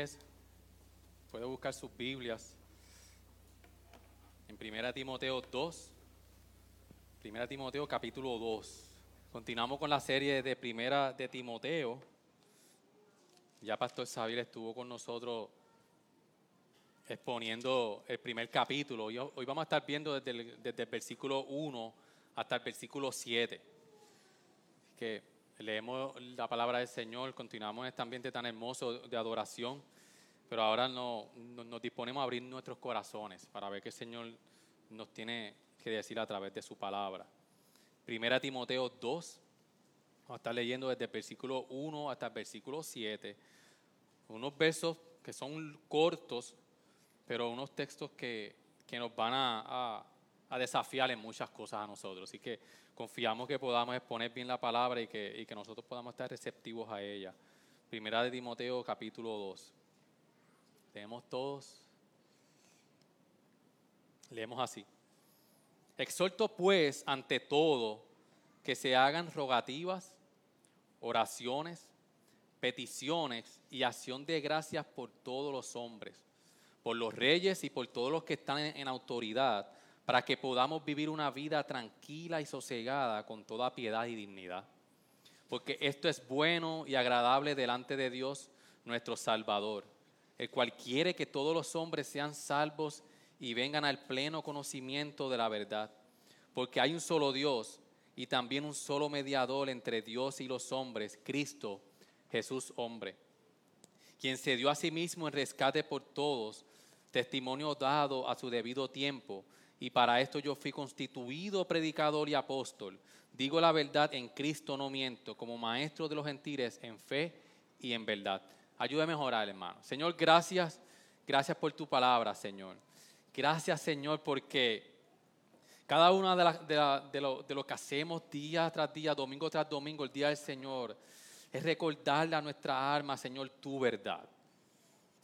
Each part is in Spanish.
10. Puede buscar sus Biblias. En 1 Timoteo 2. 1 Timoteo capítulo 2. Continuamos con la serie de Primera de Timoteo. Ya Pastor Xavier estuvo con nosotros exponiendo el primer capítulo. Hoy vamos a estar viendo desde el, desde versículo 1 hasta el versículo 7. Que leemos la palabra del Señor, continuamos en este ambiente tan hermoso de adoración pero ahora no, no- nos disponemos a abrir nuestros corazones para ver qué el Señor nos tiene que decir a través de su palabra. Primera Timoteo 2, vamos a estar leyendo desde el versículo 1 hasta el versículo 7, unos versos que son cortos, pero unos textos que, que nos van a, a- a desafiar en muchas cosas a nosotros. Así que confiamos que podamos exponer bien la palabra y que, y que nosotros podamos estar receptivos a ella. Primera de Timoteo capítulo 2. Leemos todos. Leemos así. Exhorto pues ante todo que se hagan rogativas, oraciones, peticiones y acción de gracias por todos los hombres, por los reyes y por todos los que están en, autoridad, para que podamos vivir una vida tranquila y sosegada con toda piedad y dignidad. Porque esto es bueno y agradable delante de Dios nuestro Salvador, el cual quiere que todos los hombres sean salvos y vengan al pleno conocimiento de la verdad. Porque hay un solo Dios y también un solo mediador entre Dios y los hombres, Cristo Jesús hombre, quien se dio a sí mismo en rescate por todos, testimonio dado a su debido tiempo, y para esto yo fui constituido predicador y apóstol. Digo la verdad en Cristo, no miento, como maestro de los gentiles en fe y en verdad. Ayúdame a mejorar, hermano. Señor, gracias, gracias por tu palabra, Señor. Gracias, Señor, porque cada una de, la- lo, que hacemos día tras día, domingo tras domingo, el día del Señor, es recordarle a nuestra alma, Señor, tu verdad.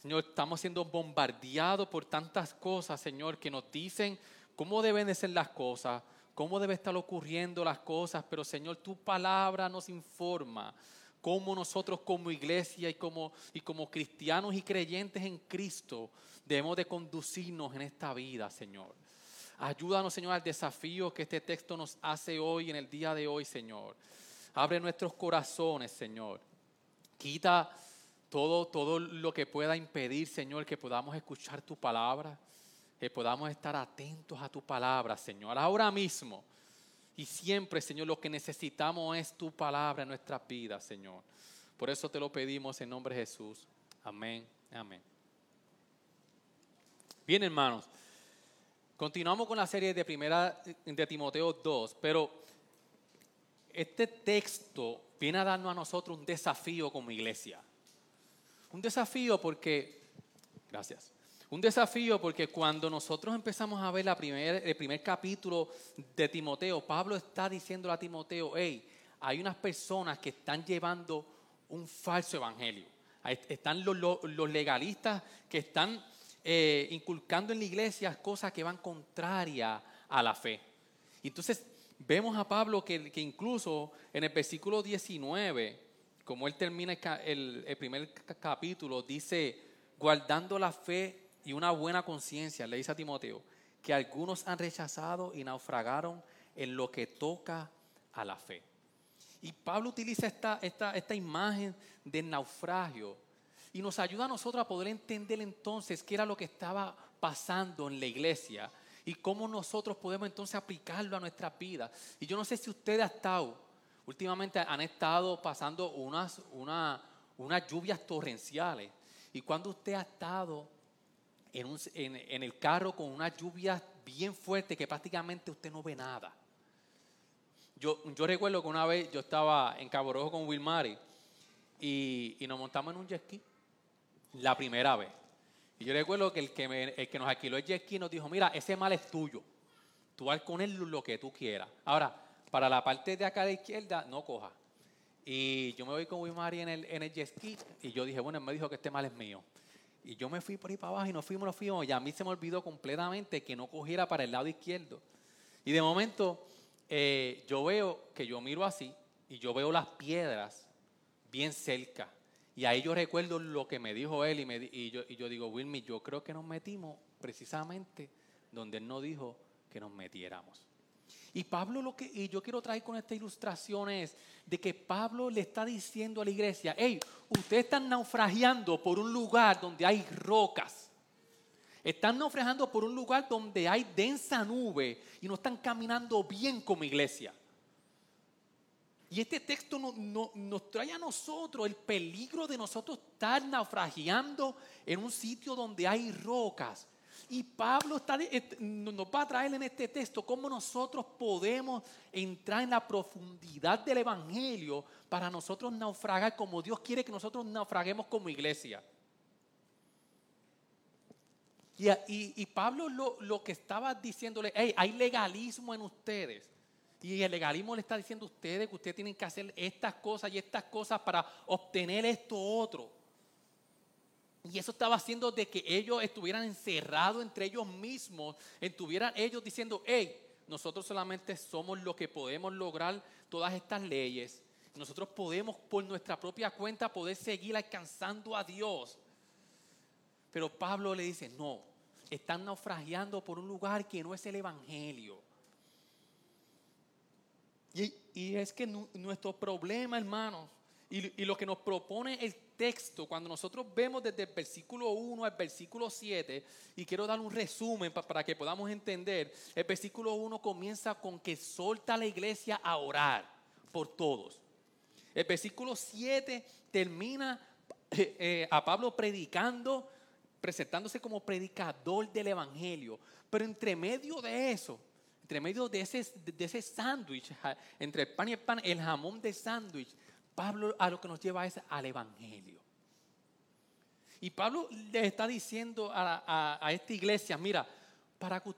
Señor, estamos siendo bombardeados por tantas cosas, Señor, que nos dicen cómo deben de ser las cosas, cómo debe estar ocurriendo las cosas, pero Señor, tu palabra nos informa cómo nosotros como iglesia y como, y como cristianos y creyentes en Cristo debemos de conducirnos en esta vida, Señor. Ayúdanos, Señor, al desafío que este texto nos hace hoy, en el día de hoy, Señor. Abre nuestros corazones, Señor. Quita todo, todo lo que pueda impedir, Señor, que podamos escuchar tu palabra, que podamos estar atentos a tu palabra, Señor. Ahora mismo y siempre, Señor, lo que necesitamos es tu palabra en nuestras vidas, Señor. Por eso te lo pedimos en nombre de Jesús. Amén. Amén. Bien, hermanos. Continuamos con la serie de primera de Timoteo 2, pero este texto viene a darnos a nosotros un desafío como iglesia. Un desafío porque, gracias, un desafío porque cuando nosotros empezamos a ver la primer- el primer capítulo de Timoteo, Pablo está diciendo a Timoteo, hey, hay unas personas que están llevando un falso evangelio. Están los, los- legalistas que están eh, inculcando en la iglesia cosas que van contrarias a la fe. Entonces vemos a Pablo que, que incluso en el versículo 19, como él termina el, el- primer ca- capítulo, dice, guardando la fe y una buena conciencia, le dice a Timoteo, que algunos han rechazado y naufragaron en lo que toca a la fe. Y Pablo utiliza esta, esta, esta imagen del naufragio y nos ayuda a nosotros a poder entender entonces qué era lo que estaba pasando en la iglesia y cómo nosotros podemos entonces aplicarlo a nuestras vidas. Y yo no sé si usted ha estado, últimamente han estado pasando unas, una- unas lluvias torrenciales. Y cuando usted ha estado en, un- en- en el carro con una lluvia bien fuerte que prácticamente usted no ve nada. Yo, yo recuerdo que una vez yo estaba en Cabo Rojo con Wilmary y, y nos montamos en un jet ski la primera vez. Y yo recuerdo que el que, me- el que nos alquiló el jet ski nos dijo, mira, ese mal es tuyo. Tú haz con él lo que tú quieras. Ahora, para la parte de acá la izquierda, no coja. Y yo me voy con Wimari en el, en el jet ski y yo dije, bueno, él me dijo que este mal es mío. Y yo me fui por ahí para abajo y nos fuimos, nos fuimos. Y a mí se me olvidó completamente que no cogiera para el lado izquierdo. Y de momento eh, yo veo que yo miro así y yo veo las piedras bien cerca. Y ahí yo recuerdo lo que me dijo él y, me y, yo, y yo digo, Wilmy, yo creo que nos metimos precisamente donde él no dijo que nos metiéramos. Y Pablo lo que y yo quiero traer con esta ilustración es de que Pablo le está diciendo a la iglesia, hey, ustedes están naufragiando por un lugar donde hay rocas. Están naufragando por un lugar donde hay densa nube y no están caminando bien como iglesia. Y este texto no- no- nos trae a nosotros el peligro de nosotros estar naufragiando en un sitio donde hay rocas. Y Pablo está nos va a traer en este texto cómo nosotros podemos entrar en la profundidad del Evangelio para nosotros naufragar como Dios quiere que nosotros naufraguemos como iglesia. Y, y- y Pablo lo, lo que estaba diciéndole, hey, hay legalismo en ustedes. Y el legalismo le está diciendo a ustedes que ustedes tienen que hacer estas cosas y estas cosas para obtener esto otro. Y eso estaba haciendo de que ellos estuvieran encerrados entre ellos mismos, estuvieran ellos diciendo, hey, nosotros solamente somos lo que podemos lograr todas estas leyes. Nosotros podemos por nuestra propia cuenta poder seguir alcanzando a Dios. Pero Pablo le dice, no, están naufragiando por un lugar que no es el Evangelio. Y, y es que nu- nuestro problema, hermanos, y, lo que nos propone el texto, cuando nosotros vemos desde el versículo 1 al versículo 7, y quiero dar un resumen pa- para que podamos entender, el versículo 1 comienza con que solta la iglesia a orar por todos. El versículo 7 termina eh, eh, a Pablo predicando, presentándose como predicador del Evangelio. Pero entre medio de eso, entre medio de ese, de ese sándwich, entre el pan y el pan, el jamón de sándwich, Pablo a lo que nos lleva es al Evangelio. Y Pablo le está diciendo a, esta iglesia, mira, para que,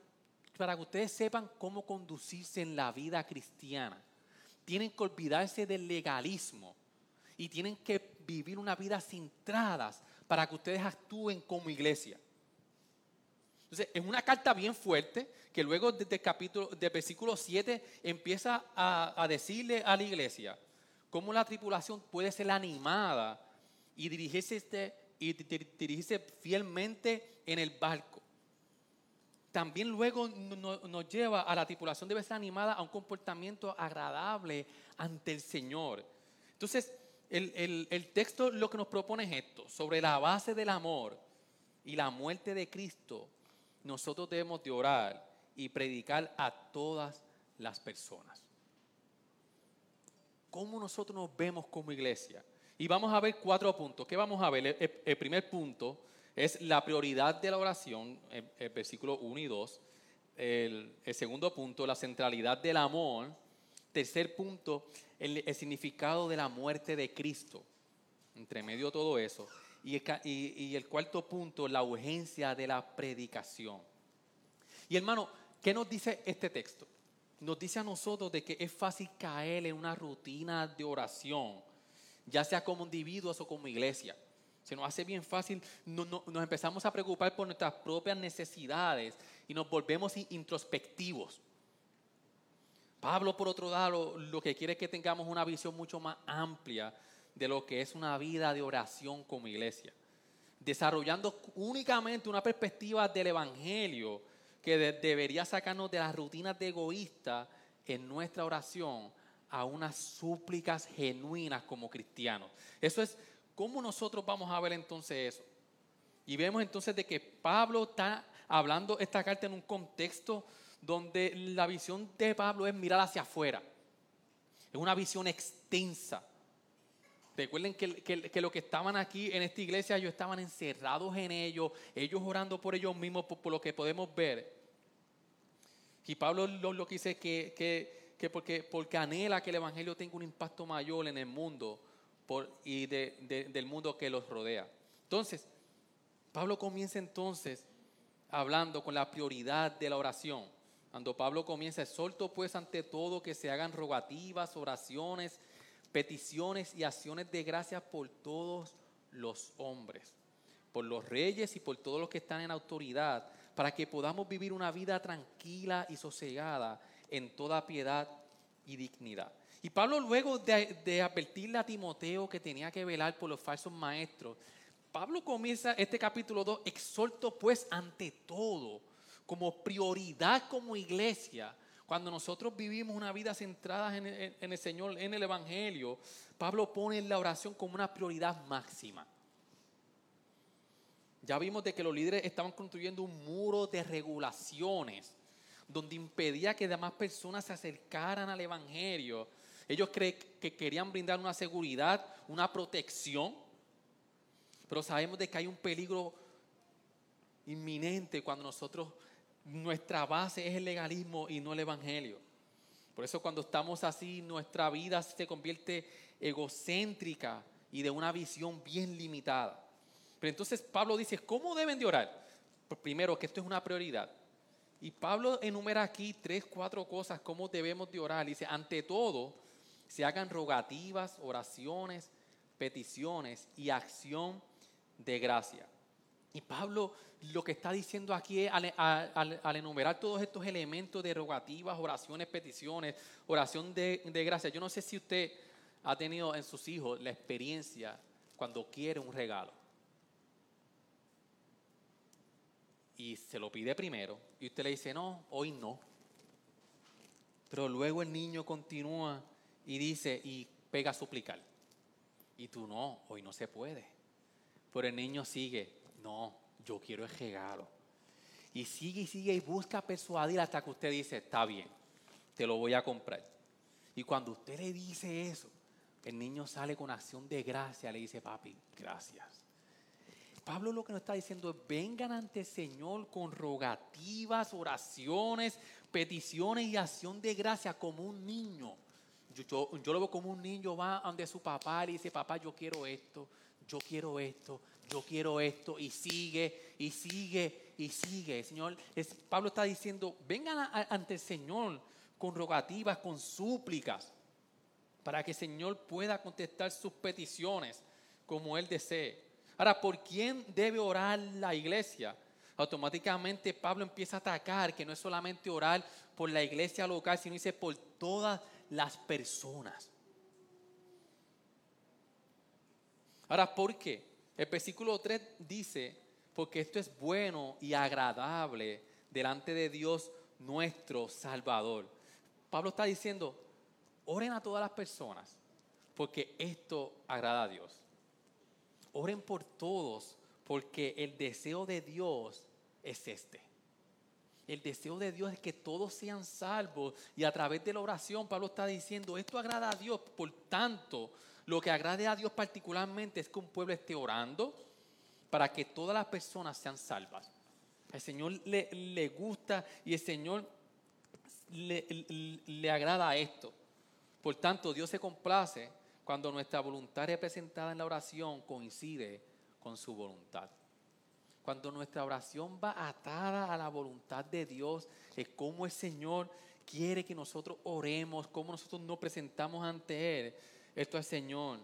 para que ustedes sepan cómo conducirse en la vida cristiana, tienen que olvidarse del legalismo y tienen que vivir una vida sin tradas para que ustedes actúen como iglesia. Entonces, es una carta bien fuerte que luego desde el capítulo, del versículo 7 empieza a decirle a la iglesia cómo la tripulación puede ser animada y dirigirse, este- y di- di- dirigirse fielmente en el barco. También luego no- no- nos lleva a la tripulación debe ser animada a un comportamiento agradable ante el Señor. Entonces, el, el- el texto lo que nos propone es esto, sobre la base del amor y la muerte de Cristo, nosotros debemos de orar y predicar a todas las personas. ¿Cómo nosotros nos vemos como iglesia? Y vamos a ver cuatro puntos. ¿Qué vamos a ver? El, primer punto es la prioridad de la oración, el, versículo 1 y 2. El, segundo punto, la centralidad del amor. Tercer punto, el, significado de la muerte de Cristo. Entre medio de todo eso. Y el, y el cuarto punto, la urgencia de la predicación. Y hermano, ¿qué nos dice este texto? Nos dice a nosotros de que es fácil caer en una rutina de oración, ya sea como individuos o como iglesia. Se nos hace bien fácil, no- no- nos empezamos a preocupar por nuestras propias necesidades y nos volvemos in- introspectivos. Pablo, por otro lado, lo que quiere es que tengamos una visión mucho más amplia de lo que es una vida de oración como iglesia desarrollando únicamente una perspectiva del Evangelio que de- debería sacarnos de las rutinas de egoísta en nuestra oración a unas súplicas genuinas como cristianos. Eso es cómo nosotros vamos a ver entonces eso. Y vemos entonces de que Pablo está hablando esta carta en un contexto donde la visión de Pablo es mirar hacia afuera. Es una visión extensa. Recuerden que, que, que lo que estaban aquí en esta iglesia, ellos estaban encerrados en ellos, ellos orando por ellos mismos, por lo que podemos ver. Y Pablo lo, lo que dice que, que, que porque, porque anhela que el Evangelio tenga un impacto mayor en el mundo, por, y del mundo que los rodea. Entonces, Pablo comienza entonces hablando con la prioridad de la oración. Cuando Pablo comienza, exhorto pues ante todo que se hagan rogativas, oraciones, peticiones y acciones de gracias por todos los hombres, por los reyes y por todos los que están en autoridad, para que podamos vivir una vida tranquila y sosegada en toda piedad y dignidad. Y Pablo luego de, advertirle a Timoteo que tenía que velar por los falsos maestros, Pablo comienza este capítulo 2, exhorto pues ante todo, como prioridad como iglesia, cuando nosotros vivimos una vida centrada en el, Señor, en el Evangelio, Pablo pone la oración como una prioridad máxima. Ya vimos de que los líderes estaban construyendo un muro de regulaciones donde impedía que demás personas se acercaran al Evangelio. Ellos creen que querían brindar una seguridad, una protección, pero sabemos de que hay un peligro inminente cuando nosotros, nuestra base es el legalismo y no el Evangelio. Por eso cuando estamos así, nuestra vida se convierte egocéntrica y de una visión bien limitada. Pero entonces Pablo dice, ¿cómo deben de orar? Pues primero, que esto es una prioridad. Y Pablo enumera aquí tres, cuatro cosas, cómo debemos de orar. Dice, ante todo, se hagan rogativas, oraciones, peticiones y acción de gracia. Y Pablo lo que está diciendo aquí es, al, enumerar todos estos elementos de rogativas, oraciones, peticiones, oración de, de gracia, yo no sé si usted ha tenido en sus hijos la experiencia cuando quiere un regalo. Y se lo pide primero y usted le dice, no, hoy no. Pero luego el niño continúa y dice y pega a suplicar. Y tú no, hoy no se puede. Pero el niño sigue, no, yo quiero el regalo. Y sigue y sigue y busca persuadir hasta que usted dice, está bien, te lo voy a comprar. Y cuando usted le dice eso, el niño sale con acción de gracia, le dice, papi, gracias. Pablo lo que nos está diciendo es, vengan ante el Señor con rogativas, oraciones, peticiones y acción de gracia como un niño. Yo, lo veo como un niño va ante su papá y dice, papá, yo quiero esto, yo quiero esto, yo quiero esto, y sigue, y sigue, y sigue. Señor, Pablo está diciendo, vengan ante el Señor con rogativas, con súplicas, para que el Señor pueda contestar sus peticiones como Él desee. Ahora, ¿por quién debe orar la iglesia? Automáticamente Pablo empieza a atacar que no es solamente orar por la iglesia local, sino dice por todas las personas. Ahora, ¿por qué? El versículo 3 dice, porque esto es bueno y agradable delante de Dios nuestro Salvador. Pablo está diciendo, oren a todas las personas, porque esto agrada a Dios. Oren por todos, porque el deseo de Dios es este. El deseo de Dios es que todos sean salvos y a través de la oración Pablo está diciendo, esto agrada a Dios, por tanto, lo que agrade a Dios particularmente es que un pueblo esté orando para que todas las personas sean salvas. El Señor le, gusta y el Señor le, le agrada esto. Por tanto, Dios se complace cuando nuestra voluntad representada en la oración coincide con su voluntad. Cuando nuestra oración va atada a la voluntad de Dios, es como el Señor quiere que nosotros oremos, como nosotros nos presentamos ante Él. Esto al Señor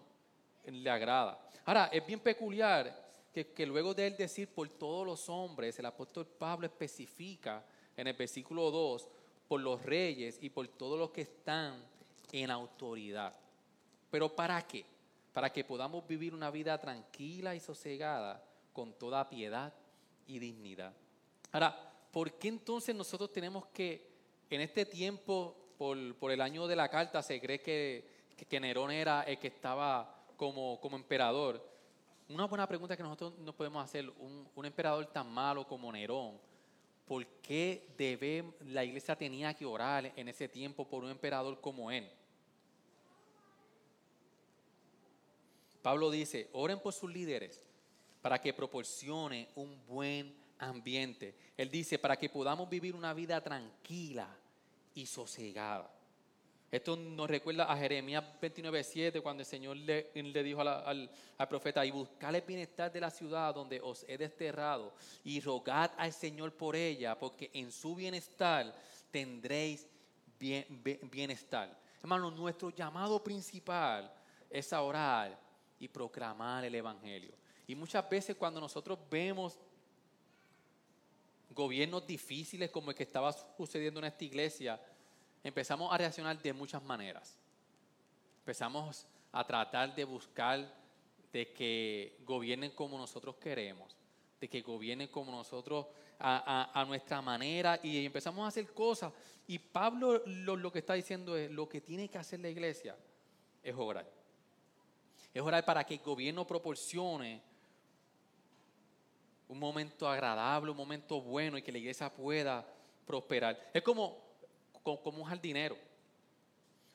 le agrada. Ahora, es bien peculiar que, que, luego de él decir por todos los hombres, el apóstol Pablo especifica en el versículo 2 por los reyes y por todos los que están en autoridad. ¿Pero para qué? Para que podamos vivir una vida tranquila y sosegada con toda piedad y dignidad. Ahora, ¿por qué entonces nosotros tenemos que, en este tiempo, por, el año de la carta, se cree que, que, Nerón era el que estaba como, como emperador? Una buena pregunta que nosotros nos podemos hacer, un, un emperador tan malo como Nerón, ¿por qué debe, la iglesia tenía que orar en ese tiempo por un emperador como él? Pablo dice, oren por sus líderes para que proporcione un buen ambiente. Él dice, para que podamos vivir una vida tranquila y sosegada. Esto nos recuerda a Jeremías 29:7 cuando el Señor le, dijo al, profeta, y buscad el bienestar de la ciudad donde os he desterrado y rogad al Señor por ella, porque en su bienestar tendréis bien, bienestar. Hermano, nuestro llamado principal es a orar y proclamar el Evangelio. Y muchas veces cuando nosotros vemos gobiernos difíciles como el que estaba sucediendo en esta iglesia, empezamos a reaccionar de muchas maneras. Empezamos a tratar de buscar de que gobiernen como nosotros queremos, de que gobiernen como nosotros a, nuestra manera y empezamos a hacer cosas. Y Pablo lo, lo que está diciendo es, lo que tiene que hacer la iglesia es orar. Es orar para que el gobierno proporcione un momento agradable, un momento bueno y que la iglesia pueda prosperar. Es como como un jardinero.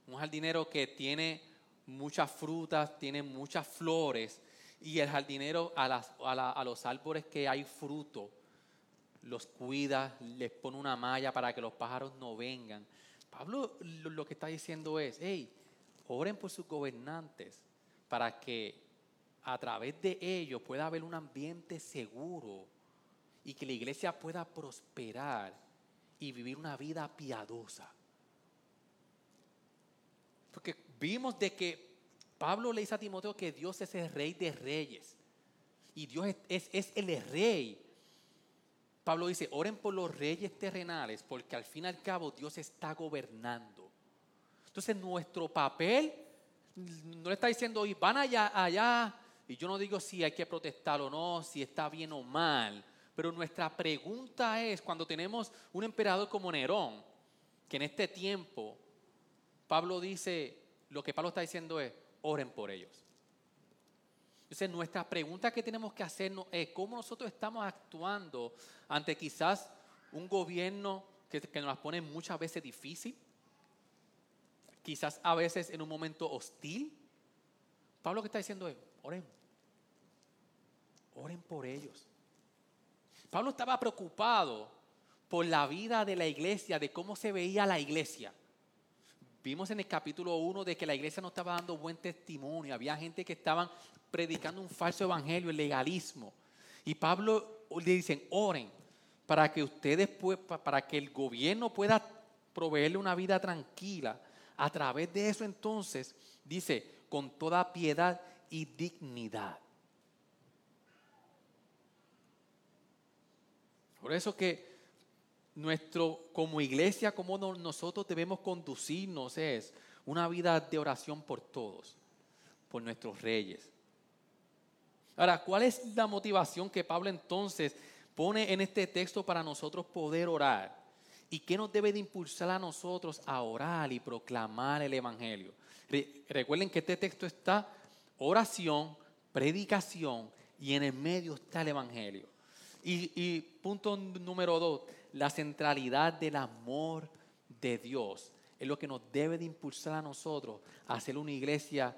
Un jardinero que tiene muchas frutas, tiene muchas flores, y el jardinero a, los árboles que hay fruto, los cuida, les pone una malla para que los pájaros no vengan. Pablo lo, que está diciendo es, hey, oren por sus gobernantes para que a través de ellos pueda haber un ambiente seguro y que la iglesia pueda prosperar y vivir una vida piadosa. Porque vimos de que Pablo le dice a Timoteo que Dios es el rey de reyes. Y Dios es, es, el rey. Pablo dice, oren por los reyes terrenales, porque al fin y al cabo Dios está gobernando. Entonces nuestro papel, no le está diciendo, y van allá, allá, y yo no digo si hay que protestar o no, si está bien o mal. Pero nuestra pregunta es, cuando tenemos un emperador como Nerón, que en este tiempo, Pablo dice, lo que Pablo está diciendo es, oren por ellos. Entonces nuestra pregunta que tenemos que hacernos es cómo nosotros estamos actuando ante quizás un gobierno que, que nos las pone muchas veces difícil, quizás a veces en un momento hostil. Pablo lo que está diciendo oren, oren por ellos. Pablo estaba preocupado por la vida de la iglesia, de cómo se veía la iglesia. Vimos en el capítulo 1 de que la iglesia no estaba dando buen testimonio, había gente que estaban predicando un falso evangelio, el legalismo. Y Pablo le dicen, oren para que ustedes, para que el gobierno pueda proveerle una vida tranquila. A través de eso entonces, dice, con toda piedad y dignidad. Por eso que nuestro, como iglesia, como nosotros debemos conducirnos es una vida de oración por todos, por nuestros reyes. Ahora, ¿cuál es la motivación que Pablo entonces pone en este texto para nosotros poder orar? ¿Y qué nos debe de impulsar a nosotros a orar y proclamar el Evangelio? recuerden que este texto está oración, predicación y en el medio está el Evangelio. Y, punto número dos, la centralidad del amor de Dios es lo que nos debe de impulsar a nosotros a ser una iglesia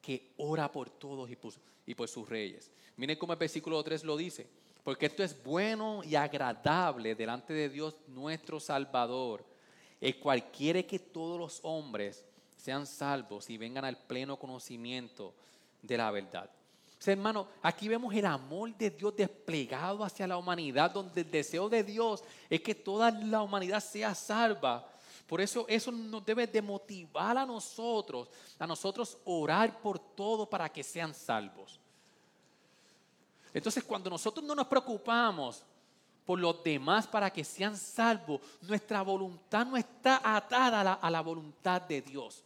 que ora por todos y por, y por sus reyes. Miren cómo el versículo 3 lo dice. Porque esto es bueno y agradable delante de Dios nuestro Salvador, el cual quiere que todos los hombres sean salvos y vengan al pleno conocimiento de la verdad hermano, aquí vemos el amor de Dios desplegado hacia la humanidad, donde el deseo de Dios es que toda la humanidad sea salva. Por eso eso nos debe de motivar a nosotros, a nosotros orar por todo para que sean salvos. Entonces cuando nosotros no nos preocupamos por los demás para que sean salvos, nuestra voluntad no está atada a la, voluntad de Dios.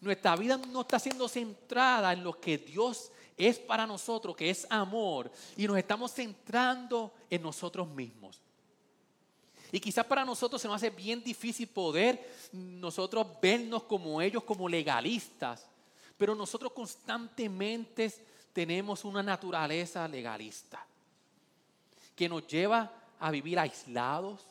Nuestra vida no está siendo centrada en lo que Dios es para nosotros, que es amor, y nos estamos centrando en nosotros mismos. Y quizás para nosotros se nos hace bien difícil poder nosotros vernos como ellos, como legalistas, pero nosotros constantemente tenemos una naturaleza legalista que nos lleva a vivir aislados,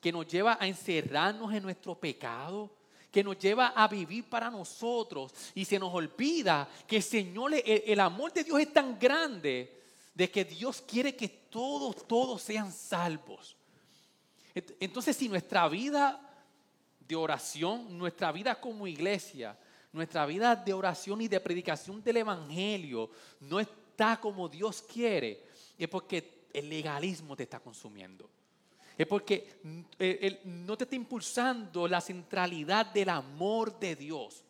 que nos lleva a encerrarnos en nuestro pecado, que nos lleva a vivir para nosotros y se nos olvida que el Señor, el, amor de Dios es tan grande de que Dios quiere que todos, todos sean salvos. Entonces, si nuestra vida de oración, nuestra vida como iglesia, nuestra vida de oración y de predicación del Evangelio no está como Dios quiere, es porque el legalismo te está consumiendo. Es porque Él no te está impulsando la centralidad del amor de Dios.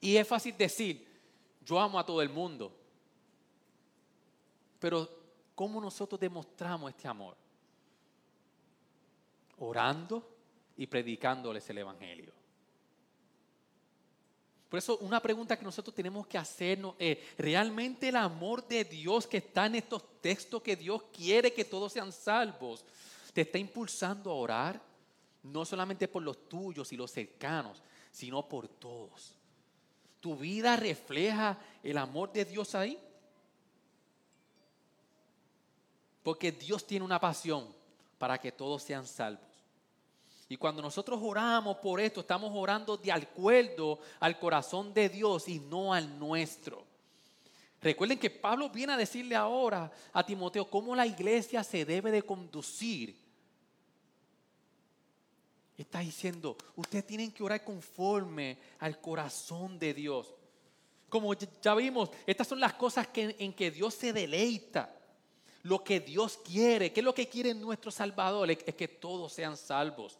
Y es fácil decir, yo amo a todo el mundo. Pero ¿cómo nosotros demostramos este amor? Orando y predicándoles el Evangelio. Por eso una pregunta que nosotros tenemos que hacernos es, ¿realmente el amor de Dios que está en estos textos, que Dios quiere que todos sean salvos, te está impulsando a orar? No solamente por los tuyos y los cercanos, sino por todos. ¿Tu vida refleja el amor de Dios ahí? Porque Dios tiene una pasión para que todos sean salvos. Y cuando nosotros oramos por esto, estamos orando de acuerdo al corazón de Dios y no al nuestro. Recuerden que Pablo viene a decirle ahora a Timoteo cómo la iglesia se debe de conducir. Está diciendo, ustedes tienen que orar conforme al corazón de Dios. Como ya vimos, estas son las cosas en que Dios se deleita. Lo que Dios quiere, ¿qué es lo que quiere nuestro Salvador? Es que todos sean salvos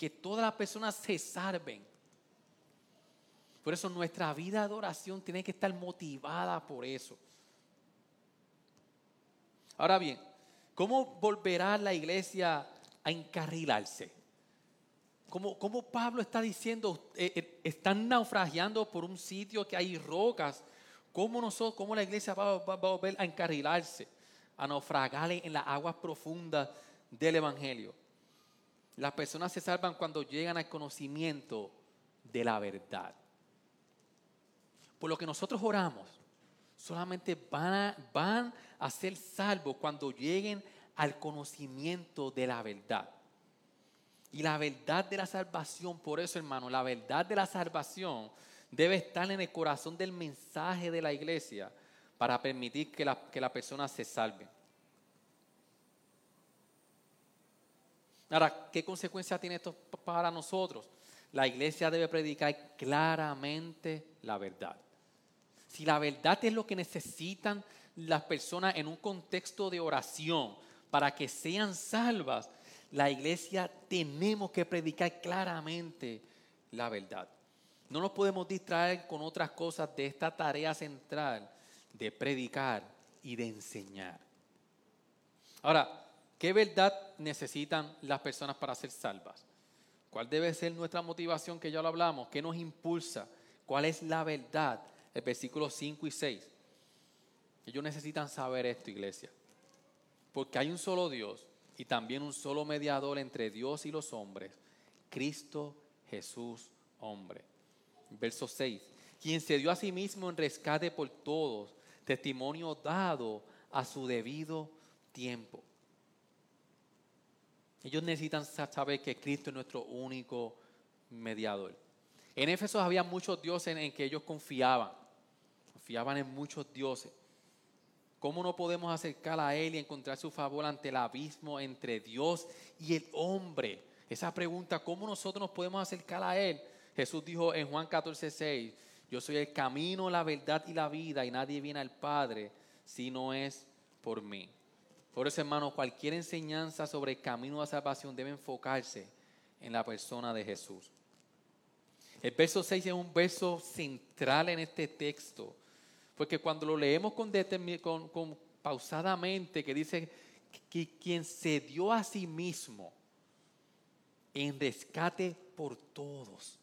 que todas las personas se salven. Por eso nuestra vida de oración tiene que estar motivada por eso. Ahora bien, ¿cómo volverá la iglesia a encarrilarse? Como, como Pablo está diciendo, eh, eh, están naufragiando por un sitio que hay rocas. ¿Cómo, nosotros, cómo la iglesia va, va a volver a encarrilarse? A naufragar en las aguas profundas del Evangelio. Las personas se salvan cuando llegan al conocimiento de la verdad. Por lo que nosotros oramos, solamente van a, ser salvos cuando lleguen al conocimiento de la verdad. Y la verdad de la salvación, por eso hermano, la verdad de la salvación debe estar en el corazón del mensaje de la iglesia para permitir que la, que la persona se salve. Ahora, ¿qué consecuencia tiene esto para nosotros? La iglesia debe predicar claramente la verdad. Si la verdad es lo que necesitan las personas en un contexto de oración para que sean salvas, la iglesia tenemos que predicar claramente la verdad. No nos podemos distraer con otras cosas de esta tarea central de predicar y de enseñar. Ahora, ¿Qué verdad necesitan las personas para ser salvas? ¿Cuál debe ser nuestra motivación que ya lo hablamos? ¿Qué nos impulsa? ¿Cuál es la verdad? El versículo 5 y 6. Ellos necesitan saber esto, iglesia. Porque hay un solo Dios y también un solo mediador entre Dios y los hombres, Cristo Jesús, hombre. Verso 6. Quien se dio a sí mismo en rescate por todos, testimonio dado a su debido tiempo. Ellos necesitan saber que Cristo es nuestro único mediador. En Éfeso había muchos dioses en que ellos confiaban. Confiaban en muchos dioses. ¿Cómo no podemos acercar a Él y encontrar su favor ante el abismo entre Dios y el hombre? Esa pregunta, ¿cómo nosotros nos podemos acercar a Él? Jesús dijo en Juan 14, 6, yo soy el camino, la verdad y la vida y nadie viene al Padre si no es por mí. Por eso, hermano, cualquier enseñanza sobre el camino de salvación debe enfocarse en la persona de Jesús. El verso 6 es un verso central en este texto, porque cuando lo leemos con, con, pausadamente, que dice que quien se dio a sí mismo en rescate por todos.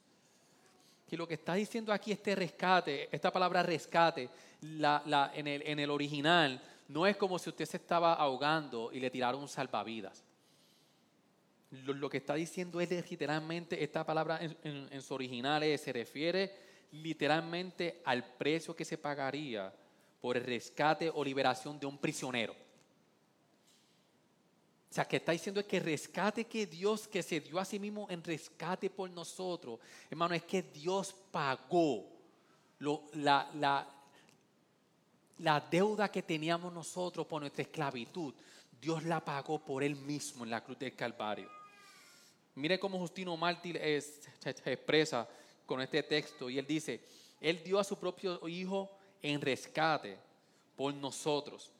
Que lo que está diciendo aquí este rescate, esta palabra rescate, la, en el original, no es como si usted se estaba ahogando y le tiraron un salvavidas. Lo, que está diciendo es literalmente, esta palabra en, su original se refiere literalmente al precio que se pagaría por el rescate o liberación de un prisionero. O sea, que está diciendo es que rescate que Dios, que se dio a sí mismo en rescate por nosotros, hermano, es que Dios pagó la, la, la deuda que teníamos nosotros por nuestra esclavitud, Dios la pagó por Él mismo en la cruz del Calvario. Mire cómo Justino Mártir se expresa con este texto y él dice, Él dio a su propio Hijo en rescate por nosotros,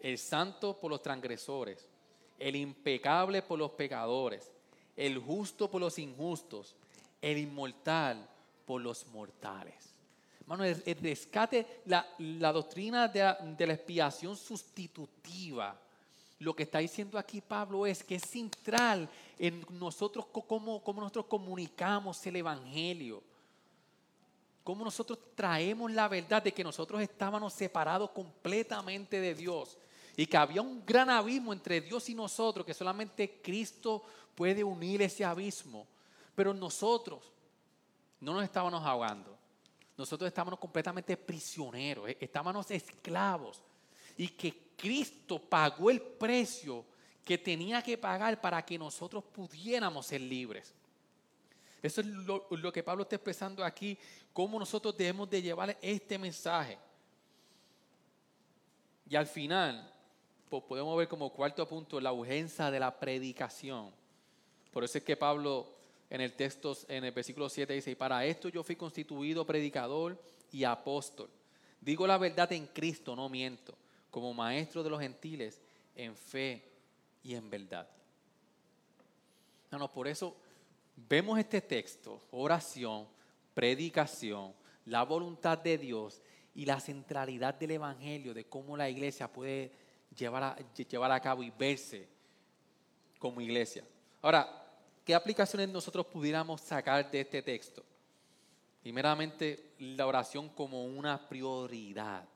el santo por los transgresores, el impecable por los pecadores, el justo por los injustos, el inmortal por los mortales. Hermano, el, rescate, la, doctrina de la, expiación sustitutiva, lo que está diciendo aquí Pablo es que es central en nosotros, cómo nosotros comunicamos el Evangelio. Cómo nosotros traemos la verdad de que nosotros estábamos separados completamente de Dios y que había un gran abismo entre Dios y nosotros, que solamente Cristo puede unir ese abismo. Pero nosotros no nos estábamos ahogando, nosotros estábamos completamente prisioneros, eh, estábamos esclavos y que Cristo pagó el precio que tenía que pagar para que nosotros pudiéramos ser libres. Eso es lo, que Pablo está expresando aquí, cómo nosotros debemos de llevar este mensaje. Y al final, podemos ver como cuarto punto la urgencia de la predicación. Por eso es que Pablo en el texto, en el versículo 7 dice, y para esto yo fui constituido predicador y apóstol. Digo la verdad en Cristo, no miento, como maestro de los gentiles en fe y en verdad. No, no, por eso vemos este texto, oración, predicación, la voluntad de Dios y la centralidad del Evangelio, de cómo la iglesia puede llevar a, llevar a cabo y verse como iglesia. Ahora, ¿qué aplicaciones nosotros pudiéramos sacar de este texto? Primeramente, la oración como una prioridad.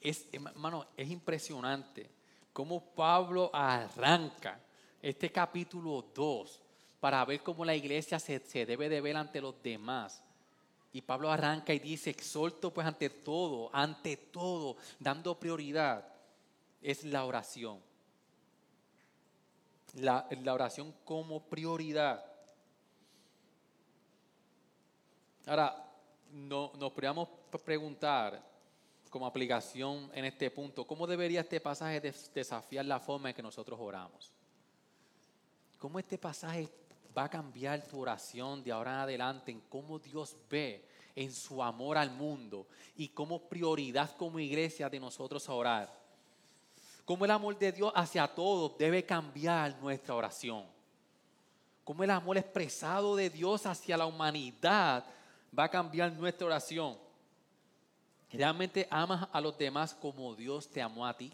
Es, hermano, es impresionante cómo Pablo arranca este capítulo 2 para ver cómo la iglesia se, debe de ver ante los demás. Y Pablo arranca y dice, exhorto pues ante todo, ante todo, dando prioridad, es la oración. La, oración como prioridad. Ahora, no, nos podríamos preguntar como aplicación en este punto, ¿cómo debería este pasaje desafiar la forma en que nosotros oramos? cómo este pasaje va a cambiar tu oración de ahora en adelante, en cómo Dios ve en su amor al mundo y como prioridad como iglesia de nosotros a orar. Cómo el amor de Dios hacia todos debe cambiar nuestra oración. Cómo el amor expresado de Dios hacia la humanidad va a cambiar nuestra oración. ¿Realmente amas a los demás como Dios te amó a ti?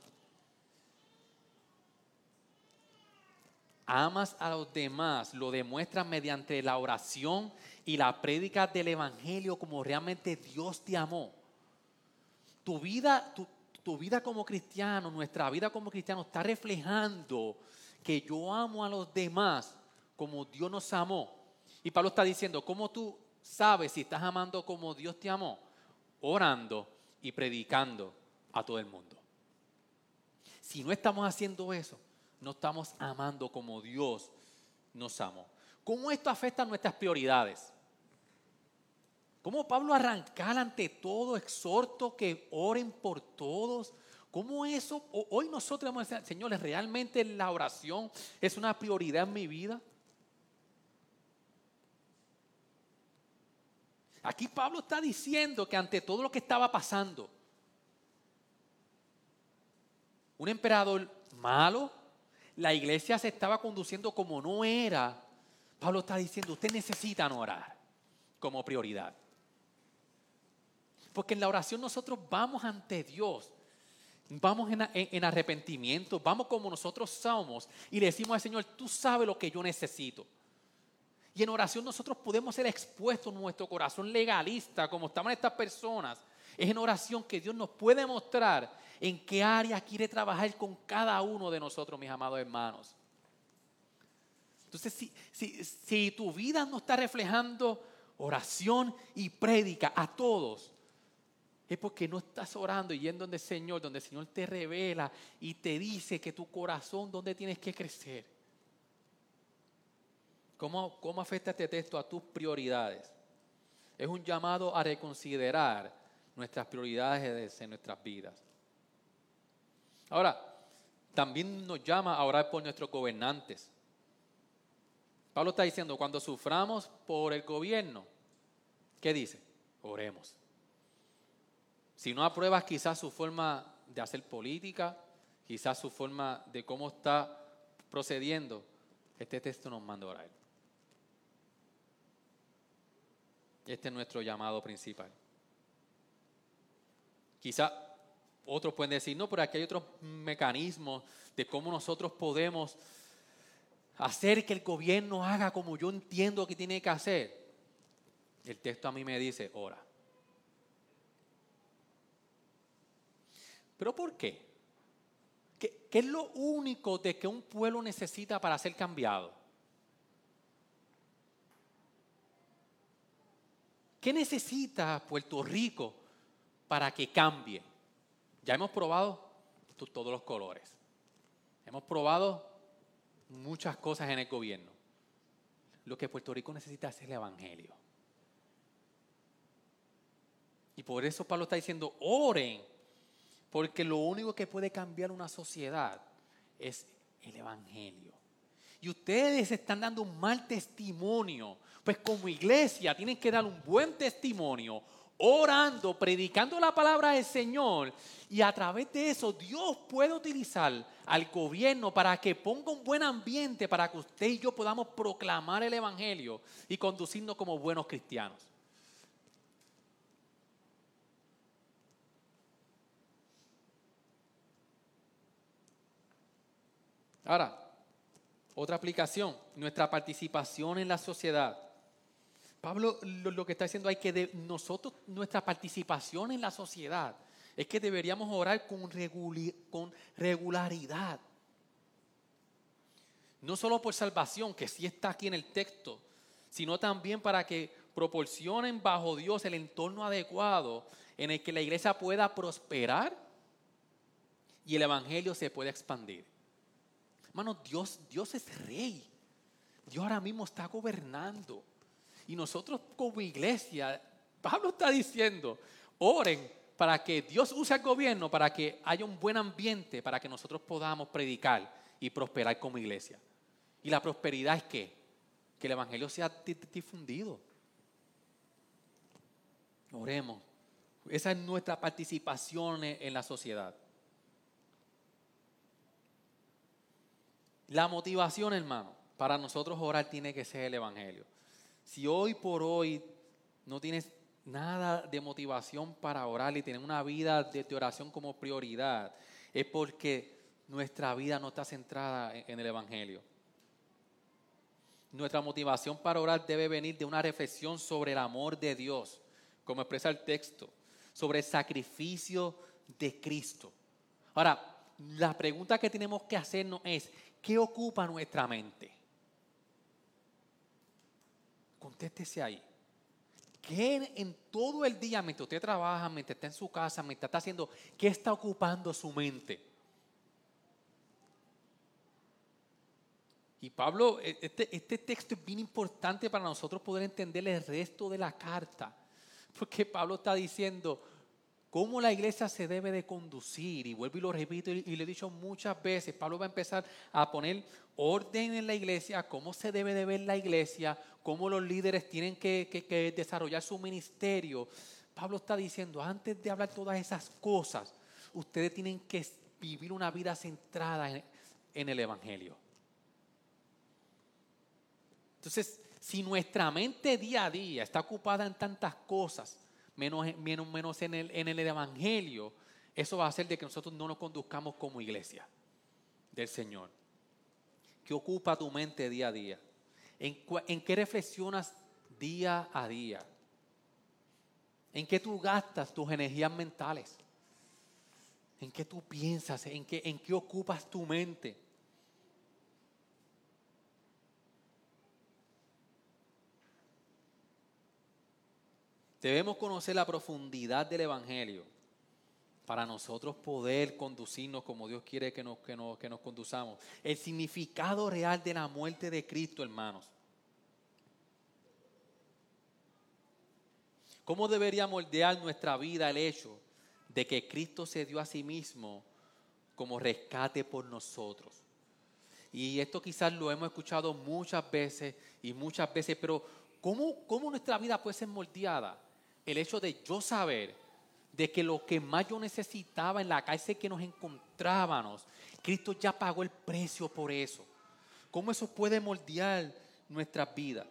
amas a los demás, lo demuestras mediante la oración y la prédica del Evangelio como realmente Dios te amó. Tu vida, tu, vida como cristiano, nuestra vida como cristiano está reflejando que yo amo a los demás como Dios nos amó. Y Pablo está diciendo, ¿cómo tú sabes si estás amando como Dios te amó? Orando y predicando a todo el mundo. Si no estamos haciendo eso, no estamos amando como Dios nos amó. ¿Cómo esto afecta nuestras prioridades? ¿Cómo Pablo arrancar ante todo, exhorto que oren por todos? ¿Cómo eso? Hoy nosotros vamos a decir, señores, ¿realmente la oración es una prioridad en mi vida? Aquí Pablo está diciendo que ante todo lo que estaba pasando, un emperador malo, la iglesia se estaba conduciendo como no era, Pablo está diciendo, ustedes necesitan orar como prioridad. Porque en la oración nosotros vamos ante Dios, vamos en, arrepentimiento, vamos como nosotros somos y le decimos al Señor, tú sabes lo que yo necesito. Y en oración nosotros podemos ser expuestos nuestro corazón legalista, como estaban estas personas. Es en oración que Dios nos puede mostrar en qué área quiere trabajar con cada uno de nosotros, mis amados hermanos. Entonces, si, si, tu vida no está reflejando oración y prédica a todos, es porque no estás orando y yendo donde el Señor, donde el Señor te revela y te dice que tu corazón, donde tienes que crecer. ¿Cómo, ¿Cómo afecta este texto a tus prioridades? Es un llamado a reconsiderar nuestras prioridades en nuestras vidas. Ahora, también nos llama a orar por nuestros gobernantes. Pablo está diciendo, cuando suframos por el gobierno, ¿qué dice? Oremos. Si no apruebas quizás su forma de hacer política, quizás su forma de cómo está procediendo, este texto nos manda a orar. Este es nuestro llamado principal. Quizá otros pueden decir, no, pero aquí hay otros mecanismos de cómo nosotros podemos hacer que el gobierno haga como yo entiendo que tiene que hacer. El texto a mí me dice, ora. ¿Pero por qué? ¿Qué, es lo único de que un pueblo necesita para ser cambiado? ¿Qué necesita Puerto Rico para que cambie? Ya hemos probado todos los colores. Hemos probado muchas cosas en el gobierno. Lo que Puerto Rico necesita es el Evangelio. Y por eso Pablo está diciendo, oren, porque lo único que puede cambiar una sociedad es el Evangelio. Y ustedes están dando un mal testimonio, pues como iglesia tienen que dar un buen testimonio orando, predicando la palabra del Señor y a través de eso Dios puede utilizar al gobierno para que ponga un buen ambiente para que usted y yo podamos proclamar el Evangelio y conducirnos como buenos cristianos. Ahora, otra aplicación, nuestra participación en la sociedad. Pablo lo, que está diciendo hay que de nosotros, nuestra participación en la sociedad, es que deberíamos orar con, con regularidad. No solo por salvación, que sí está aquí en el texto, sino también para que proporcionen bajo Dios el entorno adecuado en el que la iglesia pueda prosperar y el evangelio se pueda expandir. Hermano, Dios, Dios es rey. Dios ahora mismo está gobernando. Y nosotros como iglesia, Pablo está diciendo, oren para que Dios use el gobierno, para que haya un buen ambiente, para que nosotros podamos predicar y prosperar como iglesia. Y la prosperidad es que, que el Evangelio sea difundido. Oremos. Esa es nuestra participación en la sociedad. La motivación, hermano, para nosotros orar tiene que ser el Evangelio. Si hoy por hoy no tienes nada de motivación para orar y tener una vida de, oración como prioridad, es porque nuestra vida no está centrada en, el Evangelio. Nuestra motivación para orar debe venir de una reflexión sobre el amor de Dios, como expresa el texto, sobre el sacrificio de Cristo. Ahora, la pregunta que tenemos que hacernos es, ¿qué ocupa nuestra mente? Contéstese ahí. ¿Qué en todo el día, mientras usted trabaja, mientras está en su casa, mientras está haciendo, qué está ocupando su mente? Y Pablo, e, este, este texto es bien importante para nosotros poder entender el resto de la carta. Porque Pablo está diciendo, cómo la iglesia se debe de conducir. Y vuelvo y lo repito y, le he dicho muchas veces, Pablo va a empezar a poner orden en la iglesia, cómo se debe de ver la iglesia, cómo los líderes tienen que, desarrollar su ministerio. Pablo está diciendo, antes de hablar todas esas cosas, ustedes tienen que vivir una vida centrada en el Evangelio. Entonces, si nuestra mente día a día está ocupada en tantas cosas, menos, menos, en, el, en el Evangelio, eso va a hacer de que nosotros no nos conduzcamos como iglesia del Señor. ¿Qué ocupa tu mente día a día? ¿En, en qué reflexionas día a día? ¿En qué tú gastas tus energías mentales? ¿En qué tú piensas? ¿En qué, en qué ocupas tu mente? Debemos conocer la profundidad del Evangelio para nosotros poder conducirnos como Dios quiere que nos, que nos, que nos conduzamos. El significado real de la muerte de Cristo, hermanos. ¿Cómo debería moldear nuestra vida el hecho de que Cristo se dio a sí mismo como rescate por nosotros? Y esto quizás lo hemos escuchado muchas veces y muchas veces, pero ¿cómo, cómo nuestra vida puede ser moldeada? El hecho de yo saber de que lo que más yo necesitaba en la calle que nos encontrábamos, Cristo ya pagó el precio por eso. ¿Cómo eso puede moldear nuestras vidas?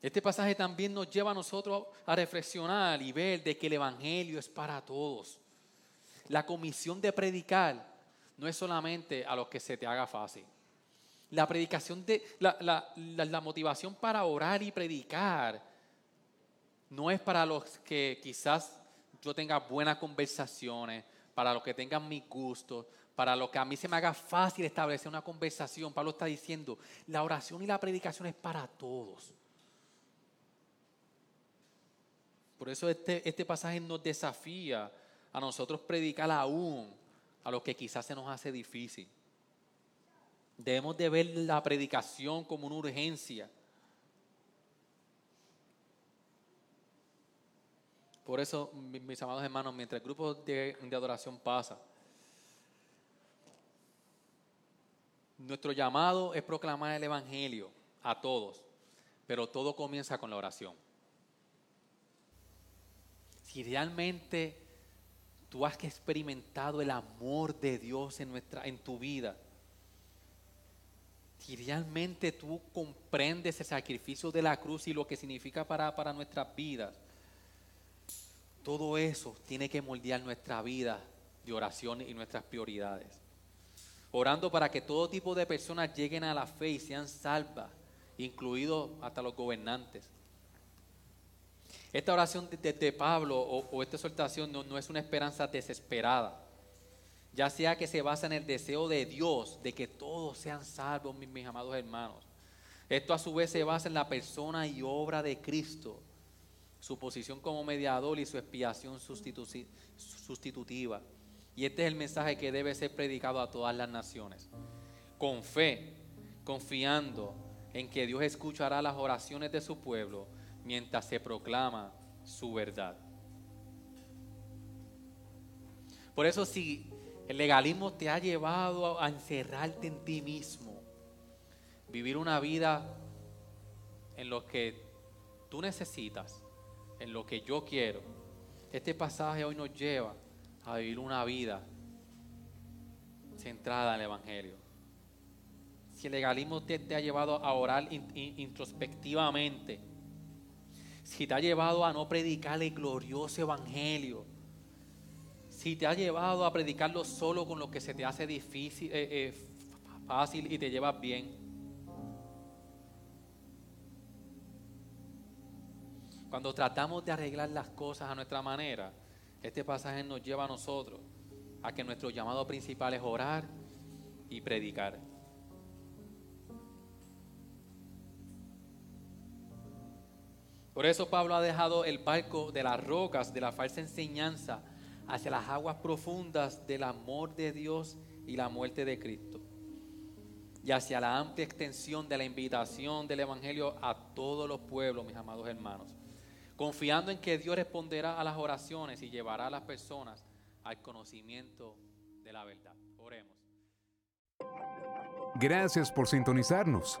Este pasaje también nos lleva a nosotros a reflexionar y ver de que el Evangelio es para todos. La comisión de predicar no es solamente a los que se te haga fácil. La predicación de la, motivación para orar y predicar no es para los que quizás yo tenga buenas conversaciones, para los que tengan mi gusto, para los que a mí se me haga fácil establecer una conversación. Pablo está diciendo, la oración y la predicación es para todos. Por eso este, este pasaje nos desafía a nosotros predicar aún a los que quizás se nos hace difícil. Debemos de ver la predicación como una urgencia. Por eso, mis amados hermanos, mientras el grupo de, de adoración pasa, nuestro llamado es proclamar el Evangelio a todos, pero todo comienza con la oración si realmente tú has experimentado el amor de Dios en, nuestra, en tu vida, si realmente tú comprendes el sacrificio de la cruz y lo que significa para, para nuestras vidas, todo eso tiene que moldear nuestra vida de oración y nuestras prioridades. Orando para que todo tipo de personas lleguen a la fe y sean salvas, incluidos hasta los gobernantes. Esta oración de, Pablo o, esta exhortación no, es una esperanza desesperada, ya sea que se basa en el deseo de Dios de que todos sean salvos, mis, amados hermanos. Esto a su vez se basa en la persona y obra de Cristo, su posición como mediador y su expiación sustitutiva. Y este es el mensaje que debe ser predicado a todas las naciones. Con fe, confiando en que Dios escuchará las oraciones de su pueblo mientras se proclama su verdad. Por eso si el legalismo te ha llevado a encerrarte en ti mismo, vivir una vida en lo que tú necesitas, en lo que yo quiero, este pasaje hoy nos lleva a vivir una vida centrada en el Evangelio. Si el legalismo te, ha llevado a orar introspectivamente, si te ha llevado a no predicar el glorioso evangelio, si te ha llevado a predicarlo solo con lo que se te hace difícil, eh, eh, fácil y te llevas bien. Cuando tratamos de arreglar las cosas a nuestra manera, este pasaje nos lleva a nosotros a que nuestro llamado principal es orar y predicar. Por eso Pablo ha dejado el barco de las rocas, de la falsa enseñanza, hacia las aguas profundas del amor de Dios y la muerte de Cristo. Y hacia la amplia extensión de la invitación del Evangelio a todos los pueblos, mis amados hermanos. Confiando en que Dios responderá a las oraciones y llevará a las personas al conocimiento de la verdad. Oremos. Gracias por sintonizarnos.